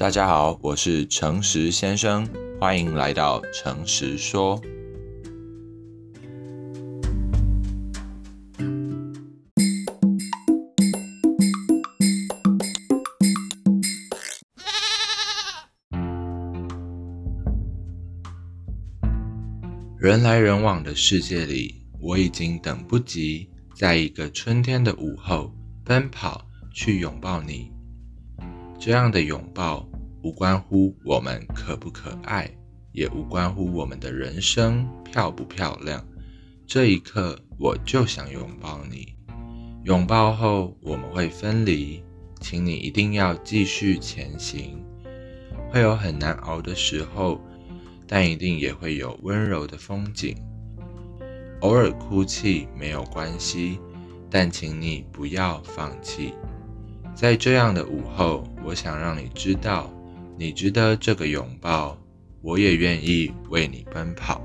大家好，我是诚实先生，欢迎来到诚实说。人来人往的世界里，我已经等不及，在一个春天的午后，奔跑去拥抱你。这样的拥抱，无关乎我们可不可爱，也无关乎我们的人生漂不漂亮。这一刻，我就想拥抱你。拥抱后，我们会分离，请你一定要继续前行。会有很难熬的时候。但一定也会有温柔的风景。偶尔哭泣没有关系，但请你不要放弃。在这样的午后，我想让你知道，你值得这个拥抱，我也愿意为你奔跑。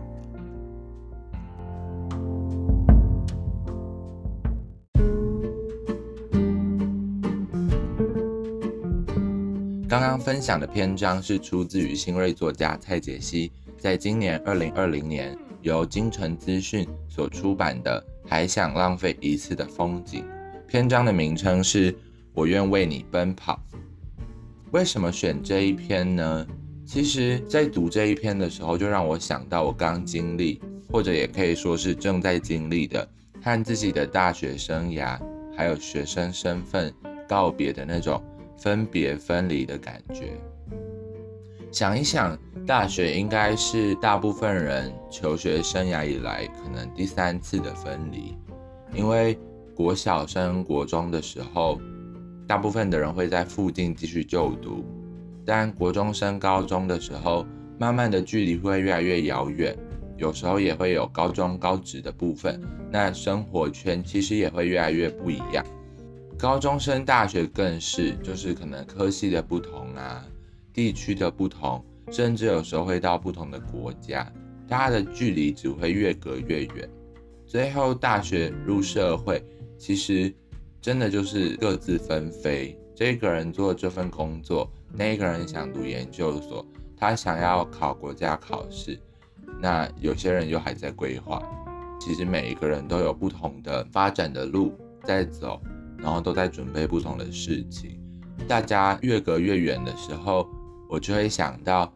刚刚分享的篇章是出自于新锐作家蔡洁熙，在今年二零二零年由精诚资讯所出版的《还想浪费一次的风景》。篇章的名称是《我愿为你奔跑》。为什么选这一篇呢？其实，在读这一篇的时候，就让我想到我刚经历，或者也可以说是正在经历的，和自己的大学生涯还有学生身份告别的那种。分别分离的感觉。想一想，大学应该是大部分人求学生涯以来可能第三次的分离，因为国小升国中的时候，大部分的人会在附近继续就读，但国中升高中的时候，慢慢的距离会越来越遥远，有时候也会有高中高职的部分，那生活圈其实也会越来越不一样。高中升大学更是，就是可能科系的不同啊，地区的不同，甚至有时候会到不同的国家，大家的距离只会越隔越远。最后大学入社会，其实真的就是各自纷飞。这个人做这份工作，那个人想读研究所，他想要考国家考试，那有些人又还在规划。其实每一个人都有不同的发展的路在走。然后都在准备不同的事情，大家越隔越远的时候，我就会想到，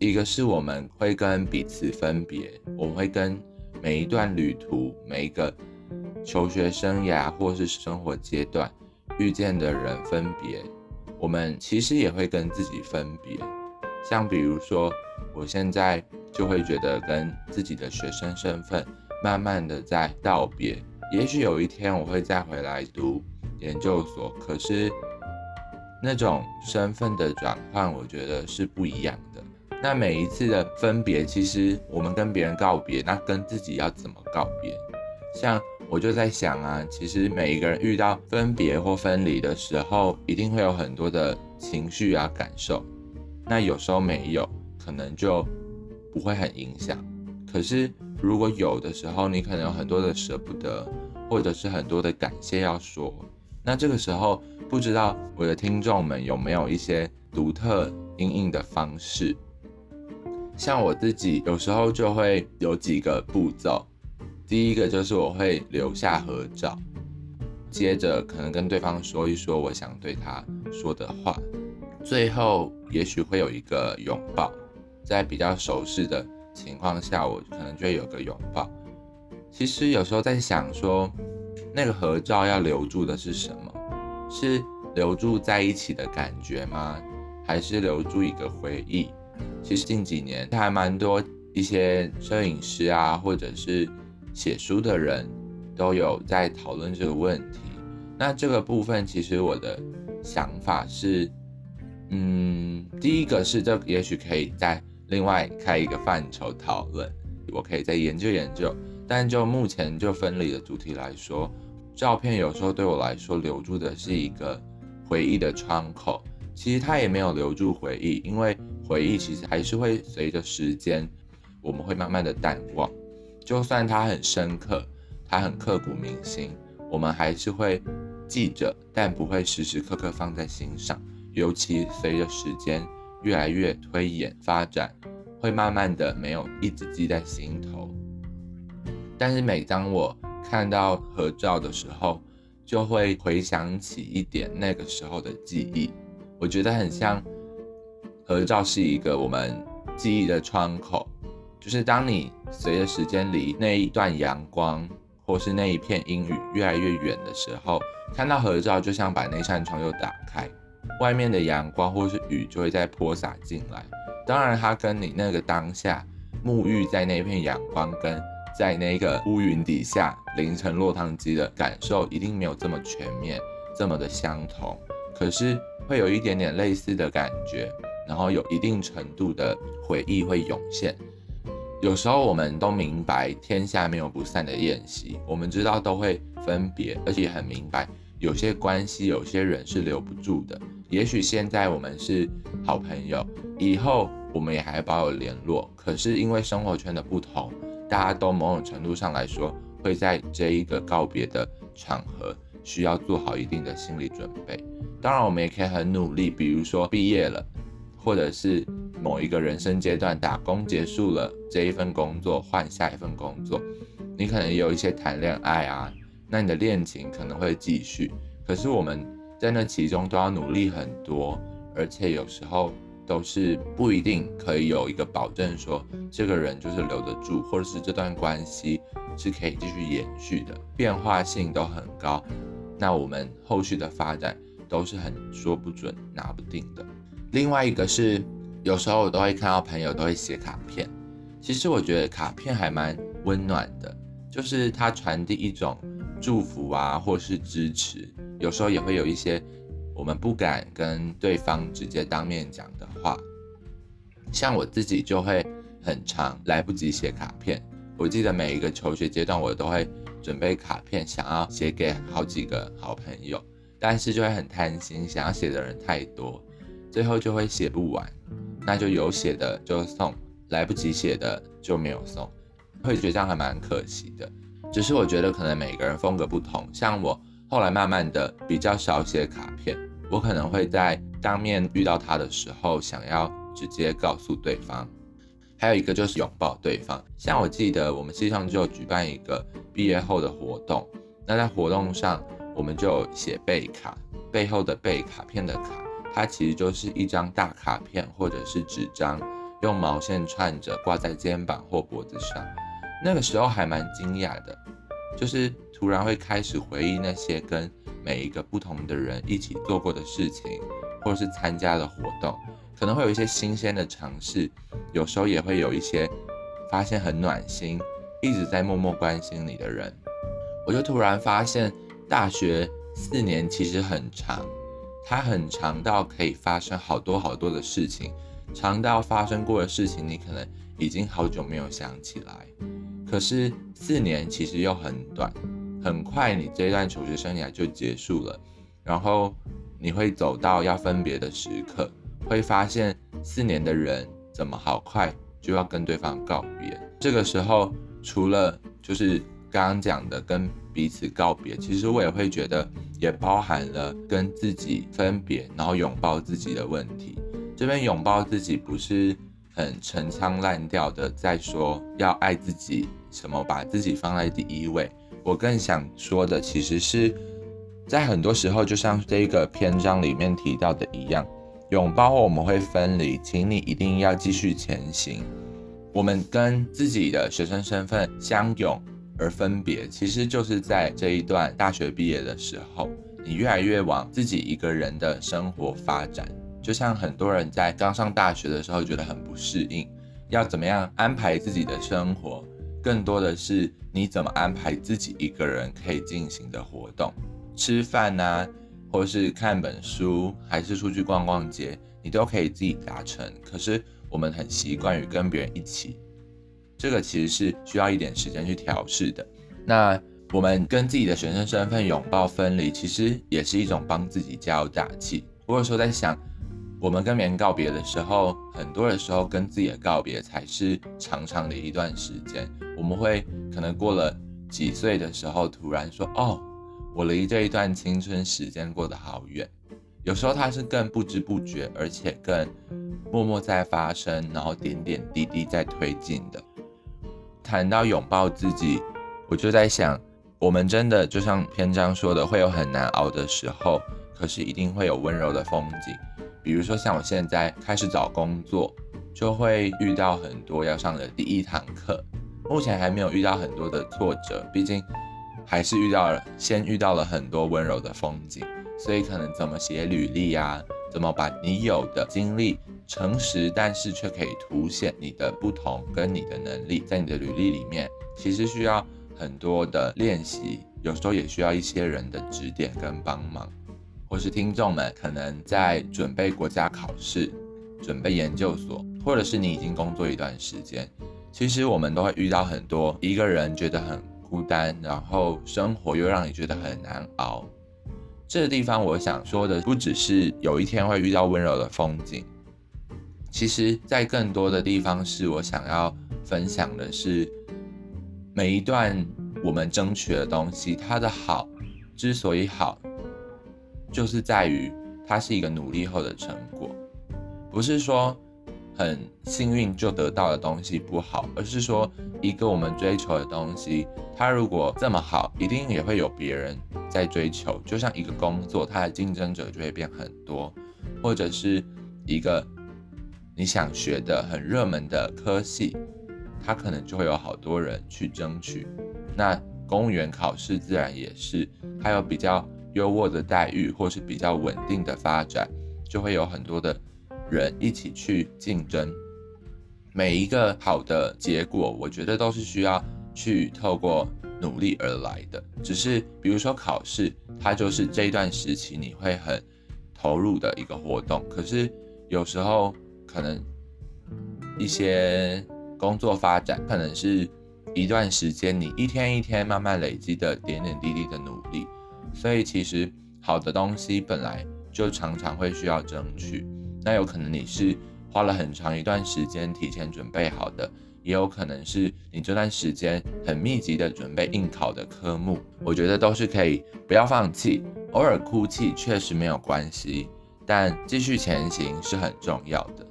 一个是我们会跟彼此分别，我们会跟每一段旅途、每一个求学生涯或是生活阶段遇见的人分别，我们其实也会跟自己分别。像比如说，我现在就会觉得跟自己的学生身份慢慢的在道别，也许有一天我会再回来读。研究所，可是那种身份的转换，我觉得是不一样的。那每一次的分别，其实我们跟别人告别，那跟自己要怎么告别？像我就在想啊，其实每一个人遇到分别或分离的时候，一定会有很多的情绪啊感受。那有时候没有，可能就不会很影响。可是如果有的时候，你可能有很多的舍不得，或者是很多的感谢要说。那这个时候，不知道我的听众们有没有一些独特因应的方式？像我自己有时候就会有几个步骤。第一个就是我会留下合照，接着可能跟对方说一说我想对他说的话，最后也许会有一个拥抱。在比较熟识的情况下，我可能就会有个拥抱。其实有时候在想说。那个合照要留住的是什么？是留住在一起的感觉吗？还是留住一个回忆？其实近几年还蛮多一些摄影师啊，或者是写书的人都有在讨论这个问题。那这个部分其实我的想法是，嗯，第一个是这也许可以再另外开一个范畴讨论，我可以再研究研究。但就目前就分离的主题来说，照片有时候对我来说留住的是一个回忆的窗口。其实它也没有留住回忆，因为回忆其实还是会随着时间，我们会慢慢的淡忘。就算它很深刻，它很刻骨铭心，我们还是会记着，但不会时时刻刻放在心上。尤其随着时间越来越推演发展，会慢慢的没有一直记在心头。但是每当我看到合照的时候，就会回想起一点那个时候的记忆。我觉得很像合照是一个我们记忆的窗口，就是当你随着时间离那一段阳光或是那一片阴雨越来越远的时候，看到合照就像把那扇窗又打开，外面的阳光或是雨就会再泼洒进来。当然，它跟你那个当下沐浴在那片阳光跟在那个乌云底下淋成落汤鸡的感受一定没有这么全面，这么的相同。可是会有一点点类似的感觉，然后有一定程度的回忆会涌现。有时候我们都明白天下没有不散的宴席，我们知道都会分别，而且很明白有些关系、有些人是留不住的。也许现在我们是好朋友，以后我们也还保有联络。可是因为生活圈的不同。大家都某种程度上来说，会在这一个告别的场合，需要做好一定的心理准备。当然，我们也可以很努力，比如说毕业了，或者是某一个人生阶段打工结束了，这一份工作换下一份工作，你可能也有一些谈恋爱啊，那你的恋情可能会继续。可是我们在那其中都要努力很多，而且有时候。都是不一定可以有一个保证，说这个人就是留得住，或者是这段关系是可以继续延续的，变化性都很高。那我们后续的发展都是很说不准、拿不定的。另外一个是，有时候我都会看到朋友都会写卡片，其实我觉得卡片还蛮温暖的，就是它传递一种祝福啊，或是支持，有时候也会有一些。我们不敢跟对方直接当面讲的话，像我自己就会很长来不及写卡片。我记得每一个求学阶段，我都会准备卡片，想要写给好几个好朋友，但是就会很贪心，想要写的人太多，最后就会写不完。那就有写的就送，来不及写的就没有送，会觉得这样还蛮可惜的。只是我觉得可能每个人风格不同，像我。后来慢慢的比较少写卡片，我可能会在当面遇到他的时候，想要直接告诉对方。还有一个就是拥抱对方，像我记得我们系上就举办一个毕业后的活动，那在活动上我们就写背卡，背后的背卡片的卡，它其实就是一张大卡片或者是纸张，用毛线串着挂在肩膀或脖子上，那个时候还蛮惊讶的。就是突然会开始回忆那些跟每一个不同的人一起做过的事情，或者是参加的活动，可能会有一些新鲜的尝试，有时候也会有一些发现很暖心，一直在默默关心你的人。我就突然发现，大学四年其实很长，它很长到可以发生好多好多的事情，长到发生过的事情你可能已经好久没有想起来。可是四年其实又很短，很快你这段求学生涯就结束了，然后你会走到要分别的时刻，会发现四年的人怎么好快就要跟对方告别。这个时候除了就是刚刚讲的跟彼此告别，其实我也会觉得也包含了跟自己分别，然后拥抱自己的问题。这边拥抱自己不是很陈腔滥调的在说要爱自己。什么把自己放在第一位？我更想说的，其实是在很多时候，就像这个篇章里面提到的一样，拥抱我们会分离，请你一定要继续前行。我们跟自己的学生身份相拥而分别，其实就是在这一段大学毕业的时候，你越来越往自己一个人的生活发展。就像很多人在刚上大学的时候觉得很不适应，要怎么样安排自己的生活？更多的是你怎么安排自己一个人可以进行的活动，吃饭啊，或是看本书，还是出去逛逛街，你都可以自己达成。可是我们很习惯于跟别人一起，这个其实是需要一点时间去调试的。那我们跟自己的学生身份拥抱分离，其实也是一种帮自己加油打气。或者说在想。我们跟别人告别的时候，很多的时候跟自己的告别才是长长的一段时间。我们会可能过了几岁的时候，突然说：“哦，我离这一段青春时间过得好远。”有时候它是更不知不觉，而且更默默在发生，然后点点滴滴在推进的。谈到拥抱自己，我就在想，我们真的就像篇章说的，会有很难熬的时候，可是一定会有温柔的风景。比如说像我现在开始找工作，就会遇到很多要上的第一堂课。目前还没有遇到很多的挫折，毕竟还是遇到了，先遇到了很多温柔的风景，所以可能怎么写履历啊，怎么把你有的经历诚实，但是却可以凸显你的不同跟你的能力，在你的履历里面，其实需要很多的练习，有时候也需要一些人的指点跟帮忙，或是听众们可能在准备国家考试、准备研究所，或者是你已经工作一段时间。其实我们都会遇到很多一个人觉得很孤单，然后生活又让你觉得很难熬。这个地方我想说的不只是有一天会遇到温柔的风景，其实在更多的地方是我想要分享的是，每一段我们争取的东西，它的好之所以好，就是在于它是一个努力后的成果，不是说。很幸运就得到的东西不好，而是说一个我们追求的东西，它如果这么好，一定也会有别人在追求。就像一个工作，它的竞争者就会变很多，或者是一个你想学的很热门的科系，它可能就会有好多人去争取。那公务员考试自然也是，它有比较优渥的待遇，或是比较稳定的发展，就会有很多的。人一起去竞争，每一个好的结果，我觉得都是需要去透过努力而来的。只是比如说考试，它就是这一段时期你会很投入的一个活动。可是有时候可能一些工作发展，可能是一段时间你一天一天慢慢累积的点点滴滴的努力。所以其实好的东西本来就常常会需要争取。那有可能你是花了很长一段时间提前准备好的，也有可能是你这段时间很密集的准备应考的科目。我觉得都是可以，不要放弃，偶尔哭泣确实没有关系，但继续前行是很重要的。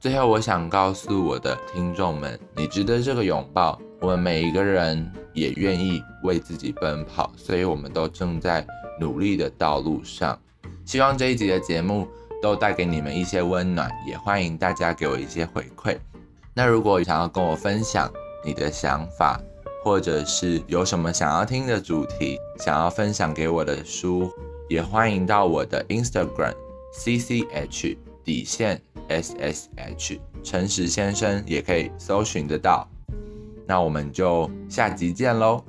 最后，我想告诉我的听众们，你值得这个拥抱。我们每一个人也愿意为自己奔跑，所以我们都正在努力的道路上。希望这一集的节目。都带给你们一些温暖，也欢迎大家给我一些回馈。那如果想要跟我分享你的想法，或者是有什么想要听的主题，想要分享给我的书，也欢迎到我的 Instagram CCH 底线 SSH 诚实先生，也可以搜寻得到。那我们就下集见喽。